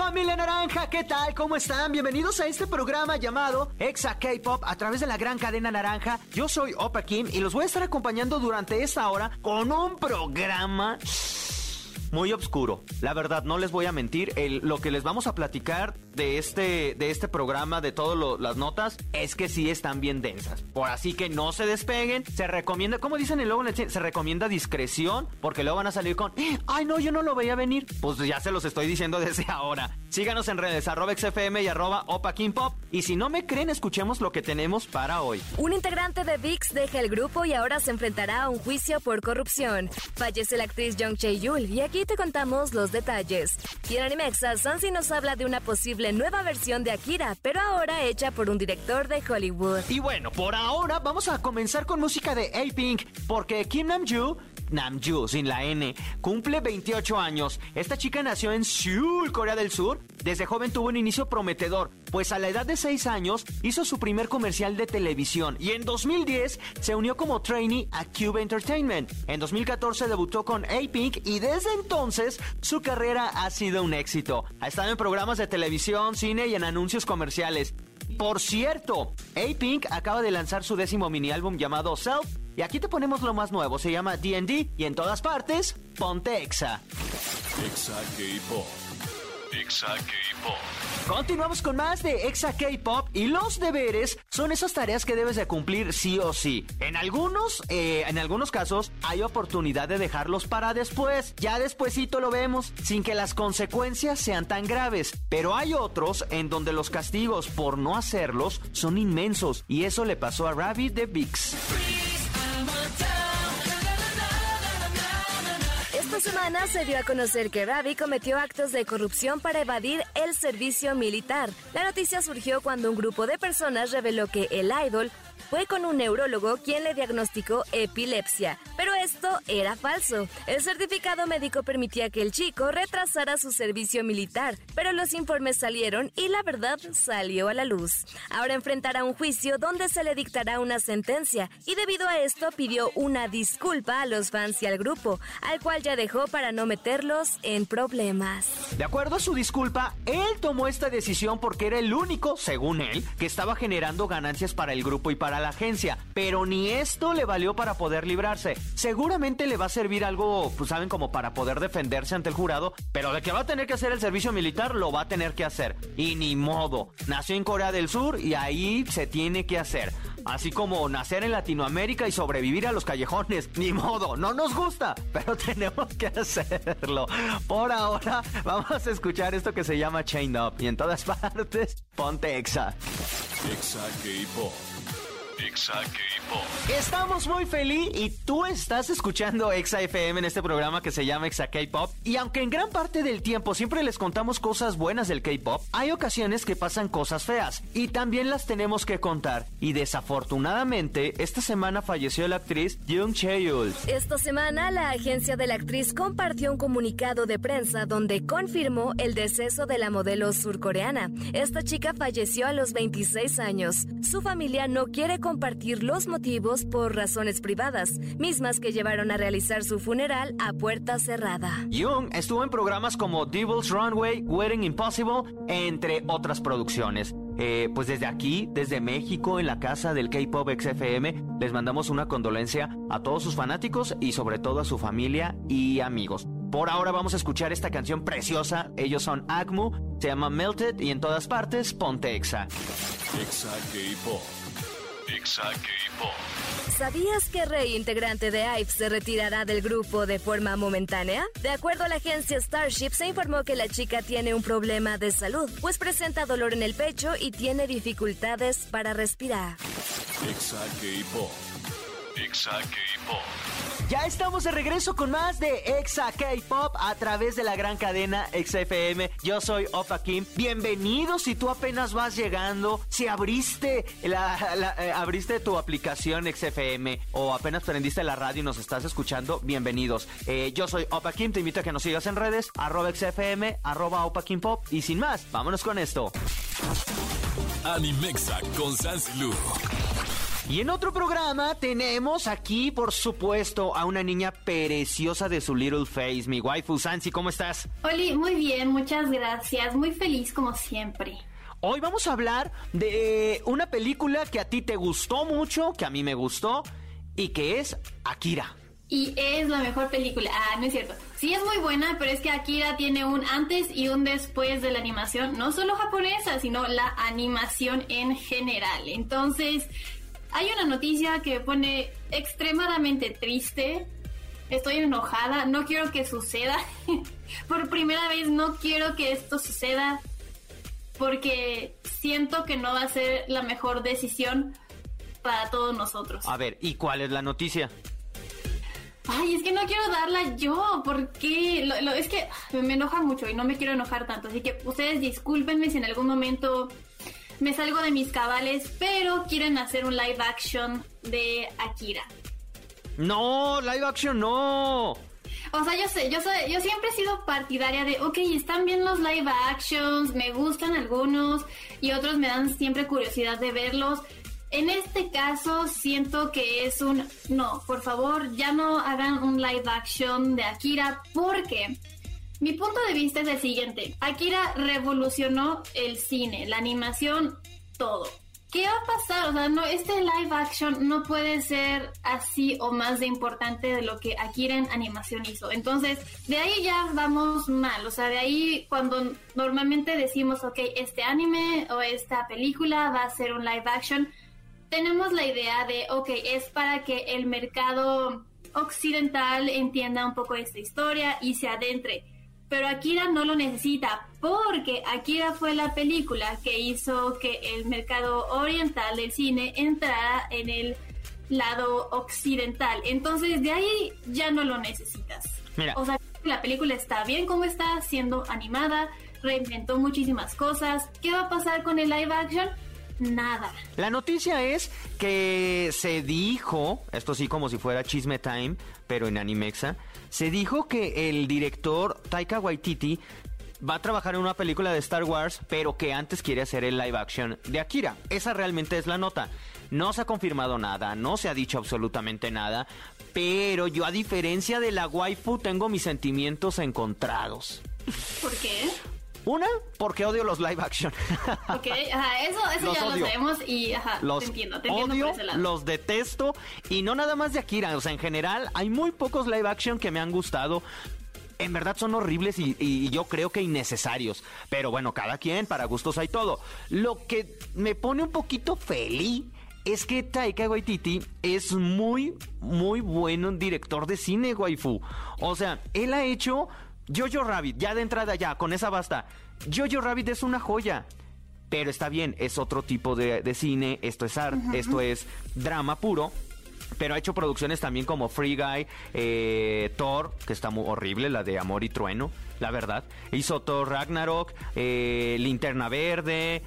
familia naranja, ¿qué tal? ¿Cómo están? Bienvenidos a este programa llamado Exa K-Pop a través de la gran cadena naranja. Yo soy Opa Kim y los voy a estar acompañando durante esta hora con un programa muy oscuro. La verdad, no les voy a mentir, lo que les vamos a platicar de este, de este programa, de todas las notas, es que sí están bien densas. Por así que no se despeguen. Se recomienda, como dicen el logo, se recomienda discreción, porque luego van a salir con, ay no, yo no lo veía venir. Pues ya se los estoy diciendo desde ahora. Síganos en redes, arroba XFM y arroba Opa Pop. Y si no me creen, escuchemos lo que tenemos para hoy. Un integrante de VIX deja el grupo y ahora se enfrentará a un juicio por corrupción. Fallece la actriz Jung Chae-yul y aquí te contamos los detalles. Y en Animexa, Sansi nos habla de una posible nueva versión de Akira, pero ahora hecha por un director de Hollywood. Y bueno, por ahora vamos a comenzar con música de A-Pink, porque Kim Namjoon Namju, sin la N, cumple 28 años. Esta chica nació en Seúl, Corea del Sur. Desde joven tuvo un inicio prometedor, pues a la edad de 6 años hizo su primer comercial de televisión y en 2010 se unió como trainee a Cube Entertainment. En 2014 debutó con A-Pink y desde entonces su carrera ha sido un éxito. Ha estado en programas de televisión, cine y en anuncios comerciales. Por cierto, A-Pink acaba de lanzar su décimo mini álbum llamado Self y aquí te ponemos lo más nuevo, se llama D&D y en todas partes, ponte Exa. Exa K-Pop. Exa K-Pop. Continuamos con más de Exa K-Pop y los deberes son esas tareas que debes de cumplir sí o sí. En algunos, eh, en algunos casos hay oportunidad de dejarlos para después. Ya despuesito lo vemos, sin que las consecuencias sean tan graves. Pero hay otros en donde los castigos por no hacerlos son inmensos y eso le pasó a Rabbit de Vix. Semana se dio a conocer que Ravi cometió actos de corrupción para evadir el servicio militar. La noticia surgió cuando un grupo de personas reveló que el idol fue con un neurólogo quien le diagnosticó epilepsia. Pero esto era falso. El certificado médico permitía que el chico retrasara su servicio militar, pero los informes salieron y la verdad salió a la luz. Ahora enfrentará un juicio donde se le dictará una sentencia y debido a esto pidió una disculpa a los fans y al grupo, al cual ya dejó para no meterlos en problemas. De acuerdo a su disculpa, él tomó esta decisión porque era el único, según él, que estaba generando ganancias para el grupo y para la agencia, pero ni esto le valió para poder librarse. Seguramente le va a servir algo, pues saben, como para poder defenderse ante el jurado, pero de que va a tener que hacer el servicio militar, lo va a tener que hacer. Y ni modo, nació en Corea del Sur y ahí se tiene que hacer. Así como nacer en Latinoamérica y sobrevivir a los callejones. Ni modo, no nos gusta, pero tenemos que hacerlo. Por ahora, vamos a escuchar esto que se llama Chain Up. Y en todas partes, ponte Exa. Exa K-Pop. Estamos muy feliz y tú estás escuchando Exa FM en este programa que se llama Exa K-Pop. Y aunque en gran parte del tiempo siempre les contamos cosas buenas del K-Pop, hay ocasiones que pasan cosas feas y también las tenemos que contar. Y desafortunadamente, esta semana falleció la actriz Jung Chae-yul. Esta semana, la agencia de la actriz compartió un comunicado de prensa donde confirmó el deceso de la modelo surcoreana. Esta chica falleció a los 26 años. Su familia no quiere compartir los motivos por razones privadas, mismas que llevaron a realizar su funeral a puerta cerrada. Jung estuvo en programas como Devil's Runway, Wedding Impossible, entre otras producciones. Eh, pues desde aquí, desde México, en la casa del K-Pop XFM, les mandamos una condolencia a todos sus fanáticos y sobre todo a su familia y amigos. Por ahora vamos a escuchar esta canción preciosa. Ellos son Acmu, se llama Melted y en todas partes ponte Exa. Exa K-Pop. ¿Sabías que Rey, integrante de IVE, se retirará del grupo de forma momentánea? De acuerdo a la agencia Starship, se informó que la chica tiene un problema de salud, pues presenta dolor en el pecho y tiene dificultades para respirar. Exa K-Pop. Ya estamos de regreso con más de Exa K-Pop a través de la gran cadena Exa FM. Yo soy Opa Kim. Bienvenido si tú apenas vas llegando, si abriste la, eh, abriste tu aplicación XFM o apenas prendiste la radio y nos estás escuchando, bienvenidos. Eh, yo soy Opa Kim, te invito a que nos sigas en redes, arroba XFM, arroba Opa Kim Pop. Y sin más, vámonos con esto. Animexa con Sansilu. Y en otro programa tenemos aquí, por supuesto, a una niña preciosa de su little face, mi waifu Sansi, ¿cómo estás? Oli, muy bien, muchas gracias, muy feliz como siempre. Hoy vamos a hablar de una película que a ti te gustó mucho, que a mí me gustó, y que es Akira. Y es la mejor película. Ah, no es cierto. Sí es muy buena, pero es que Akira tiene un antes y un después de la animación, no solo japonesa, sino la animación en general. Entonces, hay una noticia que me pone extremadamente triste. Estoy enojada, no quiero que suceda. Por primera vez no quiero que esto suceda porque siento que no va a ser la mejor decisión para todos nosotros. A ver, ¿y cuál es la noticia? Ay, es que no quiero darla yo, porque lo, es que me enoja mucho y no me quiero enojar tanto. Así que ustedes discúlpenme si en algún momento me salgo de mis cabales, pero quieren hacer un live action de Akira. No, live action no. O sea, yo sé, yo sé, yo siempre he sido partidaria de, ok, están bien los live actions, me gustan algunos y otros me dan siempre curiosidad de verlos. En este caso siento que es un, no, por favor, ya no hagan un live action de Akira porque mi punto de vista es el siguiente. Akira revolucionó el cine, la animación, todo. ¿Qué va a pasar? O sea, no, este live action no puede ser así o más de importante de lo que Akira en animación hizo. Entonces, de ahí ya vamos mal. O sea, de ahí cuando normalmente decimos, ok, este anime o esta película va a ser un live action, tenemos la idea de, ok, es para que el mercado occidental entienda un poco esta historia y se adentre. Pero Akira no lo necesita porque Akira fue la película que hizo que el mercado oriental del cine entrara en el lado occidental. Entonces de ahí ya no lo necesitas. Mira. O sea, la película está bien como está, siendo animada, reinventó muchísimas cosas. ¿Qué va a pasar con el live action? Nada. La noticia es que se dijo, esto sí como si fuera chisme time, pero en Animexa, se dijo que el director Taika Waititi va a trabajar en una película de Star Wars, pero que antes quiere hacer el live action de Akira. Esa realmente es la nota. No se ha confirmado nada, no se ha dicho absolutamente nada, pero yo a diferencia de la waifu tengo mis sentimientos encontrados. ¿Por qué? Una, porque odio los live action. Ok, ajá, eso, eso ya lo sabemos y ajá, los te entiendo, te entiendo odio, por ese lado. los detesto y no nada más de Akira, o sea, en general hay muy pocos live action que me han gustado. En verdad son horribles y, y yo creo que innecesarios. Pero bueno, cada quien, para gustos hay todo. Lo que me pone un poquito feliz es que Taika Waititi es muy, muy buen director de cine, waifu. O sea, él ha hecho Jojo Rabbit, ya de entrada ya, con esa basta. Jojo Rabbit es una joya. Pero está bien, es otro tipo de, de cine, esto es art, esto es drama puro. Pero ha hecho producciones también como Free Guy, eh, Thor, que está muy horrible, la de Amor y Trueno, la verdad. Hizo Thor Ragnarok, eh, Linterna Verde.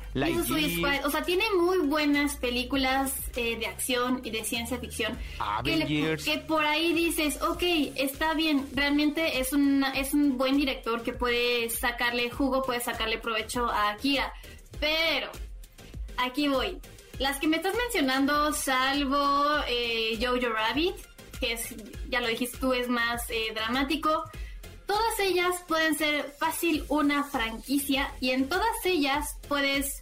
Suicide Squad, O sea, tiene muy buenas películas eh, de acción y de ciencia ficción. Que, le- que por ahí dices, ok, está bien, realmente es, una, es un buen director que puede sacarle jugo, puede sacarle provecho a Akira. Pero, aquí voy. Las que me estás mencionando, salvo eh, Jojo Rabbit, que es, ya lo dijiste tú, es más eh, dramático. Todas ellas pueden ser fácil una franquicia y en todas ellas puedes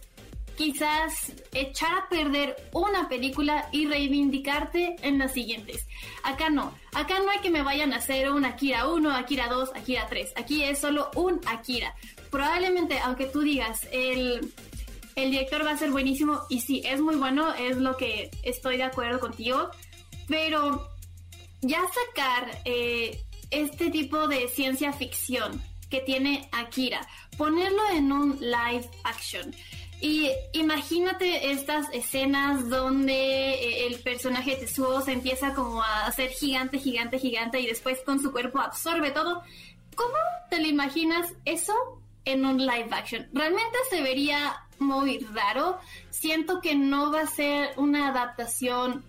quizás echar a perder una película y reivindicarte en las siguientes. Acá no, acá no hay que me vayan a hacer un Akira 1, Akira 2, Akira 3. Aquí es solo un Akira. Probablemente, aunque tú digas, el, el director va a ser buenísimo y sí, es muy bueno, es lo que estoy de acuerdo contigo, pero ya sacar eh, este tipo de ciencia ficción que tiene Akira, ponerlo en un live action Y imagínate estas escenas donde eh, el personaje Tetsuo se empieza como a hacer gigante, gigante, gigante y después con su cuerpo absorbe todo. ¿Cómo te lo imaginas eso en un live action? Realmente se vería muy raro. Siento que no va a ser una adaptación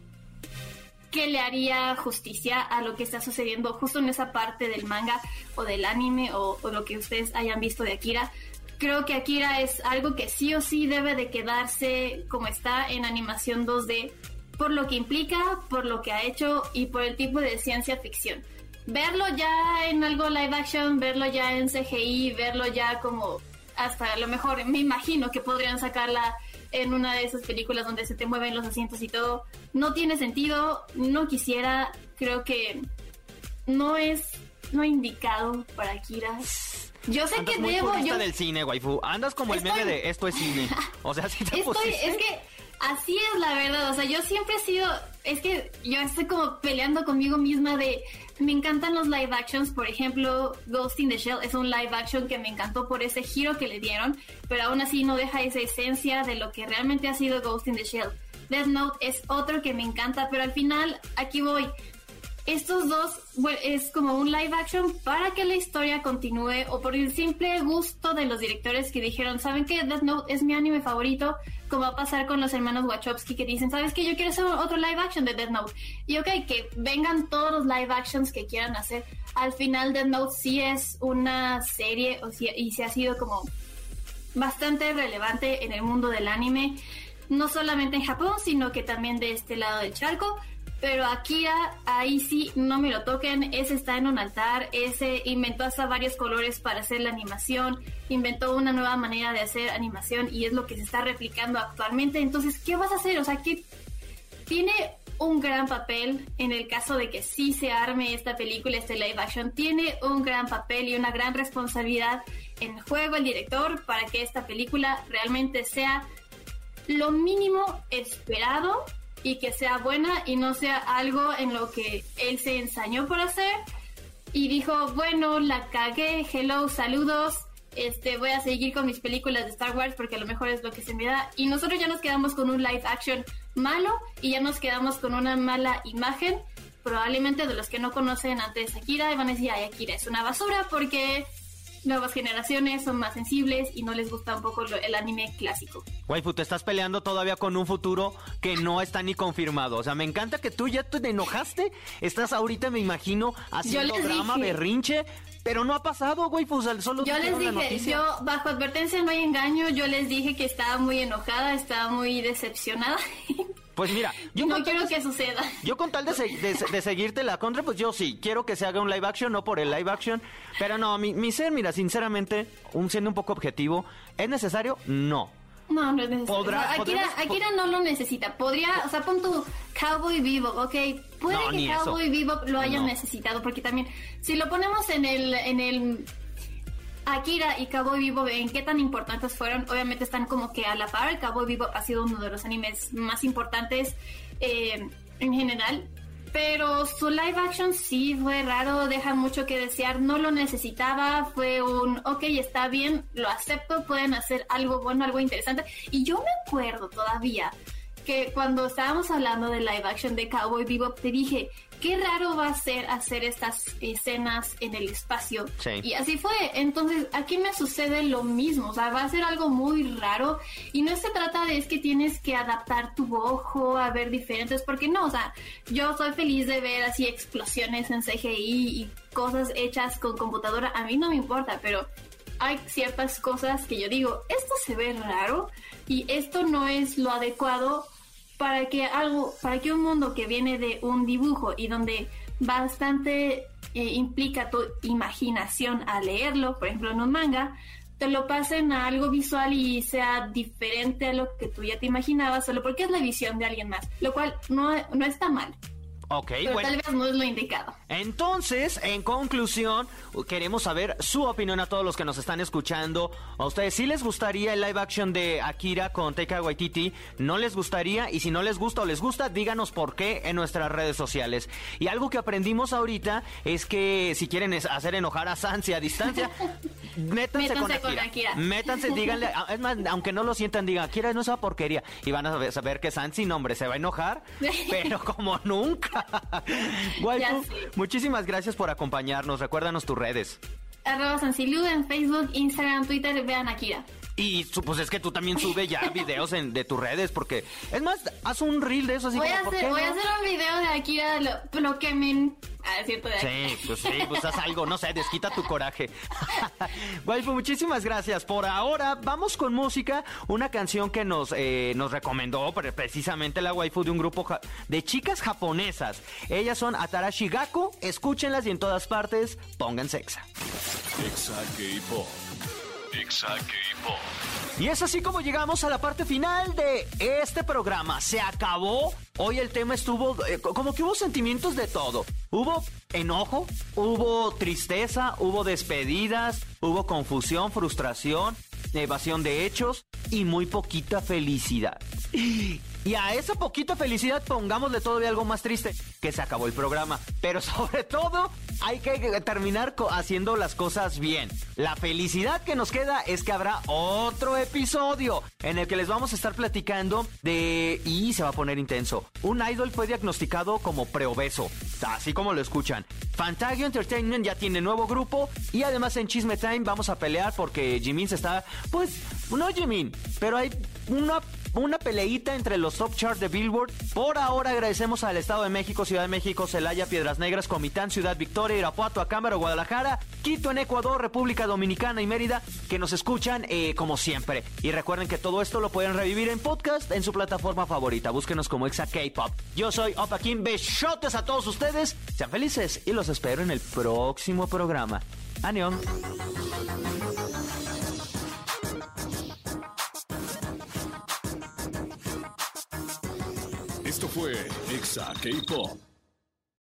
que le haría justicia a lo que está sucediendo justo en esa parte del manga o del anime o, lo que ustedes hayan visto de Akira. Creo que Akira es algo que sí o sí debe de quedarse como está en animación 2D por lo que implica, por lo que ha hecho y por el tipo de ciencia ficción. Verlo ya en algo live action, verlo ya en CGI, verlo ya como hasta a lo mejor me imagino que podrían sacarla en una de esas películas donde se te mueven los asientos y todo. No tiene sentido, no quisiera, creo que no es no indicado para Kira. Yo sé que muy debo yo del cine, waifu. Andas como el meme de esto es cine. O sea, si te Estoy, es que así es la verdad, o sea, yo siempre he sido es que yo estoy como peleando conmigo misma de me encantan los live actions, por ejemplo, Ghost in the Shell es un live action que me encantó por ese giro que le dieron, pero aún así no deja esa esencia de lo que realmente ha sido Ghost in the Shell. Death Note es otro que me encanta, pero al final aquí voy. Estos dos es como un live action para que la historia continúe o por el simple gusto de los directores que dijeron, ¿saben qué? Death Note es mi anime favorito, como va a pasar con los hermanos Wachowski que dicen, ¿sabes qué? Yo quiero hacer otro live action de Death Note. Y ok, que vengan todos los live actions que quieran hacer. Al final Death Note sí es una serie o y se ha sido como bastante relevante en el mundo del anime, no solamente en Japón, sino que también de este lado del charco pero Akira, ahí sí, no me lo toquen. Ese está en un altar. Ese inventó hasta varios colores para hacer la animación. Inventó una nueva manera de hacer animación y es lo que se está replicando actualmente. Entonces, ¿qué vas a hacer? O sea, que tiene un gran papel en el caso de que sí se arme esta película, este live action. Tiene un gran papel y una gran responsabilidad en juego el director para que esta película realmente sea lo mínimo esperado y que sea buena y no sea algo en lo que él se ensañó por hacer y dijo, bueno, la cagué, hello, saludos, este, voy a seguir con mis películas de Star Wars porque a lo mejor es lo que se me da. Y nosotros ya nos quedamos con un live action malo y ya nos quedamos con una mala imagen. Probablemente de los que no conocen antes Akira van a decir, ay, Akira es una basura porque nuevas generaciones son más sensibles y no les gusta un poco el anime clásico. Waifu, te estás peleando todavía con un futuro que no está ni confirmado. O sea, me encanta que tú ya te enojaste. Estás ahorita, me imagino, haciendo drama, berrinche. Pero no ha pasado, güey, pues solo Yo les dije, yo bajo advertencia no hay engaño, yo les dije que estaba muy enojada, estaba muy decepcionada. Pues mira, yo no quiero que suceda. Yo con tal de, de, seguirte la contra, pues yo sí, quiero que se haga un live action, no por el live action. Pero no, mi, mi ser, mira, sinceramente, un, siendo un poco objetivo, ¿es necesario? No. No, no es necesario. Akira, no lo necesita. Podría, o sea, pon tu Cowboy Vivo, ok. Puede que Cowboy Vivo lo hayan necesitado, porque también, si lo ponemos en el, en el Akira y Cabo Vivo, ¿en qué tan importantes fueron? Obviamente están como que a la par. Cabo Vivo ha sido uno de los animes más importantes eh, en general. Pero su live action sí fue raro, deja mucho que desear, no lo necesitaba, fue un, ok, está bien, lo acepto, pueden hacer algo bueno, algo interesante. Y yo me acuerdo todavía que cuando estábamos hablando de live action de Cowboy Bebop, te dije, qué raro va a ser hacer estas escenas en el espacio. Y así fue. Entonces, aquí me sucede lo mismo. O sea, va a ser algo muy raro. Y no se trata de es que tienes que adaptar tu ojo a ver diferentes, porque no, o sea, yo soy feliz de ver así explosiones en CGI y cosas hechas con computadora. A mí no me importa, pero hay ciertas cosas que yo digo, esto se ve raro y esto no es lo adecuado para que algo, para que un mundo que viene de un dibujo y donde bastante eh, implica tu imaginación a leerlo, por ejemplo en un manga, te lo pasen a algo visual y sea diferente a lo que tú ya te imaginabas, solo porque es la visión de alguien más, lo cual no, no está mal. Ok, pero bueno. tal vez no es lo indicado. Entonces, en conclusión, queremos saber su opinión a todos los que nos están escuchando. ¿A ustedes sí les gustaría el live action de Akira con Taika Waititi? ¿No les gustaría? Y si no les gusta o les gusta, díganos por qué en nuestras redes sociales. Y algo que aprendimos ahorita es que si quieren hacer enojar a Sansi a distancia, métanse, con, Métanse con Akira. Akira. Métanse, díganle, a- es más, aunque no lo sientan, digan, Akira no es esa porquería. Y van a saber que Sansi, no, hombre, se va a enojar, pero como nunca. Ya sé. muchísimas gracias por acompañarnos. Recuérdanos tus redes. Arroba Sancilu en Facebook, Instagram, Twitter, vean Akira. Y pues es que tú también sube ya videos en, de tus redes, porque es más, haz un reel de eso así Voy como, a, ¿por hacer, voy a hacer un video de Akira, lo, lo que me... Es cierto, de. Sí, pues sí, pues haz algo, no sé, desquita tu coraje. Waifu, muchísimas gracias. Por ahora, vamos con música. Una canción que nos, eh, nos recomendó pre- precisamente la waifu de un grupo ja- de chicas japonesas. Ellas son Atarashi Gaku. Escúchenlas y en todas partes, pónganse exa. Exa K-Pop. Y es así como llegamos a la parte final de este programa. Se acabó. Hoy el tema estuvo eh, co- como que hubo sentimientos de todo. Hubo enojo, hubo tristeza, hubo despedidas, hubo confusión, frustración, evasión de hechos y muy poquita felicidad. Y a esa poquita felicidad pongámosle todavía algo más triste, que se acabó el programa. Pero sobre todo hay que terminar haciendo las cosas bien. La felicidad que nos queda es que habrá otro episodio en el que les vamos a estar platicando de... Y se va a poner intenso. Un idol fue diagnosticado como preobeso, así como lo escuchan. Fantagio Entertainment ya tiene nuevo grupo y además en Chisme Time vamos a pelear porque Jimin se está... Pues, no Jimin, pero hay una una peleita entre los top charts de Billboard. Por ahora agradecemos al Estado de México, Ciudad de México, Celaya, Piedras Negras, Comitán, Ciudad Victoria, Irapuato, Acámbaro, Guadalajara, Quito en Ecuador, República Dominicana y Mérida, que nos escuchan eh, como siempre. Y recuerden que todo esto lo pueden revivir en podcast en su plataforma favorita. Búsquenos como Exa K-Pop. Yo soy Opa Kim. Besotes a todos ustedes. Sean felices y los espero en el próximo programa. Anión. Fue Exa K-Pop.